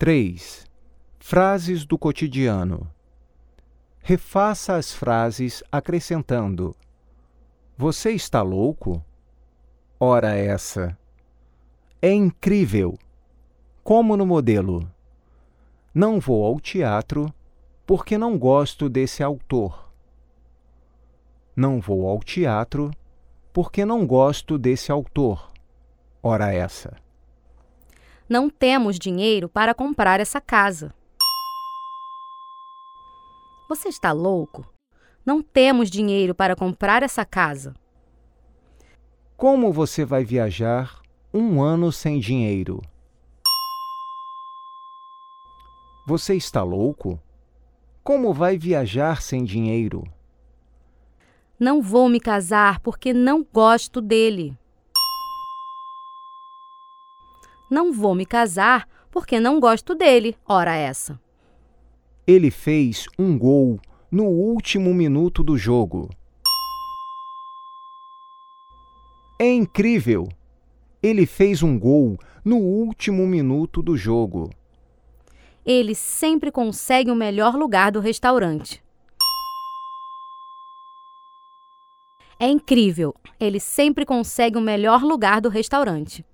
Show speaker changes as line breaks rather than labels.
3. Frases do cotidiano. Refaça as frases acrescentando: Você está louco? Ora essa. É incrível. Como no modelo. Não vou ao teatro porque não gosto desse autor. Não vou ao teatro porque não gosto desse autor. Ora essa.
Não temos dinheiro para comprar essa casa. Você está louco? Não temos dinheiro para comprar essa casa.
Como você vai viajar um ano sem dinheiro? Você está louco? Como vai viajar sem dinheiro?
Não vou me casar porque não gosto dele. Não vou me casar porque não gosto dele, ora essa.
Ele fez um gol no último minuto do jogo. É incrível! Ele fez um gol no último minuto do jogo.
Ele sempre consegue o melhor lugar do restaurante. É incrível! Ele sempre consegue o melhor lugar do restaurante.